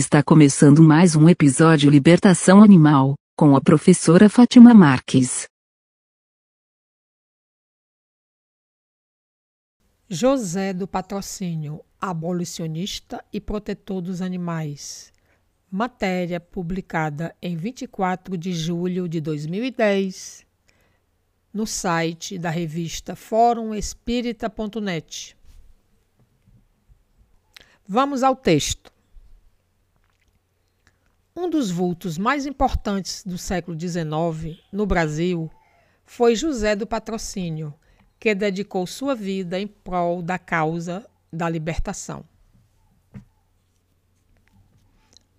Está começando mais um episódio Libertação Animal, com a professora Fátima Marques. José do Patrocínio, abolicionista e protetor dos animais. Matéria publicada em 24 de julho de 2010 no site da revista Fórum Espírita.net. Vamos ao texto. Um dos vultos mais importantes do século XIX no Brasil foi José do Patrocínio, que dedicou sua vida em prol da causa da libertação.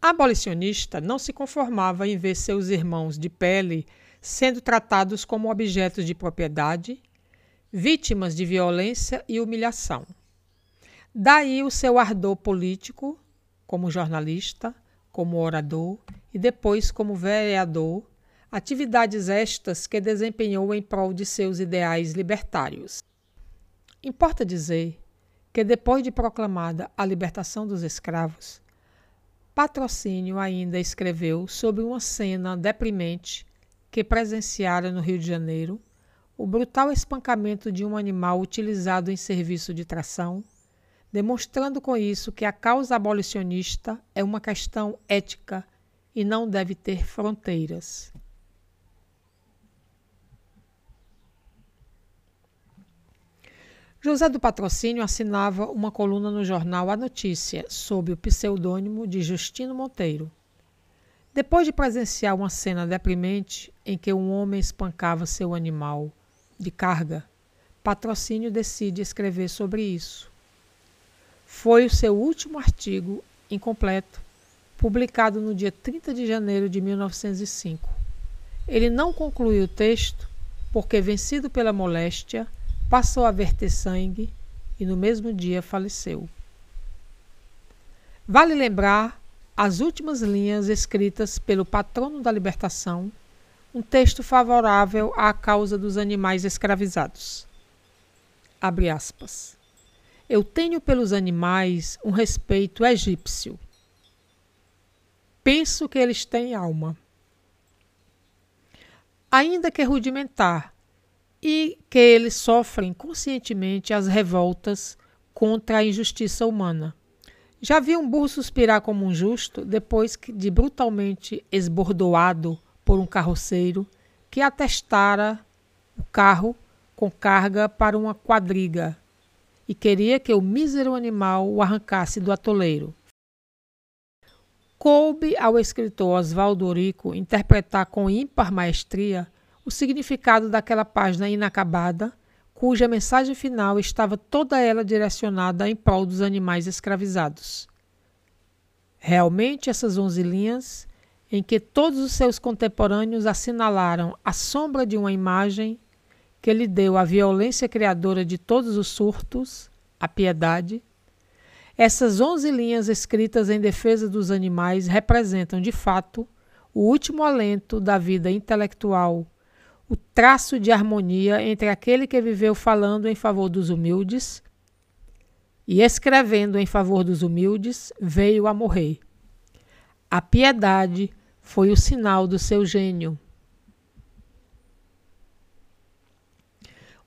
Abolicionista não se conformava em ver seus irmãos de pele sendo tratados como objetos de propriedade, vítimas de violência e humilhação. Daí o seu ardor político, como jornalista, como orador e depois como vereador, atividades estas que desempenhou em prol de seus ideais libertários. Importa dizer que depois de proclamada a libertação dos escravos, Patrocínio ainda escreveu sobre uma cena deprimente que presenciara no Rio de Janeiro o brutal espancamento de um animal utilizado em serviço de tração demonstrando com isso que a causa abolicionista é uma questão ética e não deve ter fronteiras. José do Patrocínio assinava uma coluna no jornal A Notícia, sob o pseudônimo de Justino Monteiro. Depois de presenciar uma cena deprimente em que um homem espancava seu animal de carga, Patrocínio decide escrever sobre isso. Foi o seu último artigo incompleto, publicado no dia 30 de janeiro de 1905. Ele não concluiu o texto porque, vencido pela moléstia, passou a verter sangue e no mesmo dia faleceu. Vale lembrar as últimas linhas escritas pelo patrono da libertação, um texto favorável à causa dos animais escravizados. Abre aspas. Eu tenho pelos animais um respeito egípcio. Penso que eles têm alma. Ainda que rudimentar, e que eles sofrem conscientemente as revoltas contra a injustiça humana. Já vi um burro suspirar como um justo depois de brutalmente esbordoado por um carroceiro que atestara o carro com carga para uma quadriga e queria que o mísero animal o arrancasse do atoleiro. Coube ao escritor Oswaldo Rico interpretar com ímpar maestria o significado daquela página inacabada, cuja mensagem final estava toda ela direcionada em prol dos animais escravizados. Realmente, essas onze linhas, em que todos os seus contemporâneos assinalaram a sombra de uma imagem que lhe deu a violência criadora de todos os surtos, a piedade. Essas onze linhas escritas em defesa dos animais representam, de fato, o último alento da vida intelectual, o traço de harmonia entre aquele que viveu falando em favor dos humildes e escrevendo em favor dos humildes, veio a morrer. A piedade foi o sinal do seu gênio.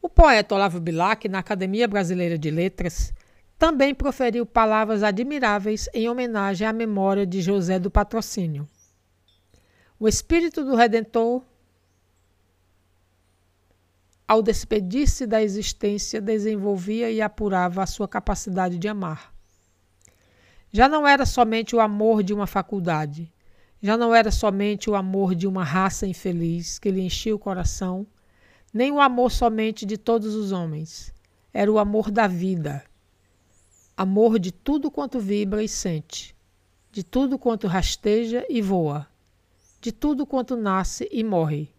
O poeta Olavo Bilac, na Academia Brasileira de Letras, também proferiu palavras admiráveis em homenagem à memória de José do Patrocínio. O espírito do Redentor, ao despedir-se da existência, desenvolvia e apurava a sua capacidade de amar. Já não era somente o amor de uma faculdade, já não era somente o amor de uma raça infeliz que lhe enchia o coração nem o amor somente de todos os homens. Era o amor da vida. Amor de tudo quanto vibra e sente, de tudo quanto rasteja e voa, de tudo quanto nasce e morre.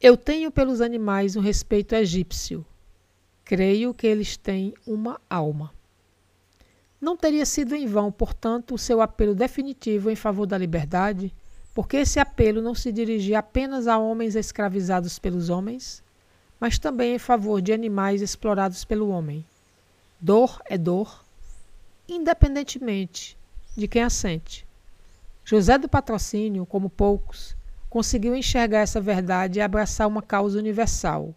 Eu tenho pelos animais um respeito egípcio. Creio que eles têm uma alma. Não teria sido em vão, portanto, o seu apelo definitivo em favor da liberdade porque esse apelo não se dirigia apenas a homens escravizados pelos homens, mas também em favor de animais explorados pelo homem. Dor é dor, independentemente de quem a sente. José do Patrocínio, como poucos, conseguiu enxergar essa verdade e abraçar uma causa universal.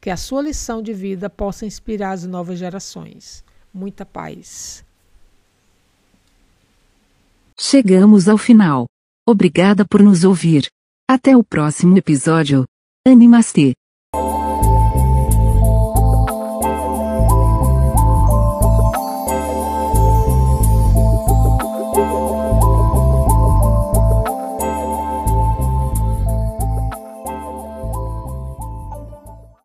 Que a sua lição de vida possa inspirar as novas gerações. Muita paz. Chegamos ao final. Obrigada por nos ouvir. Até o próximo episódio. Animastê.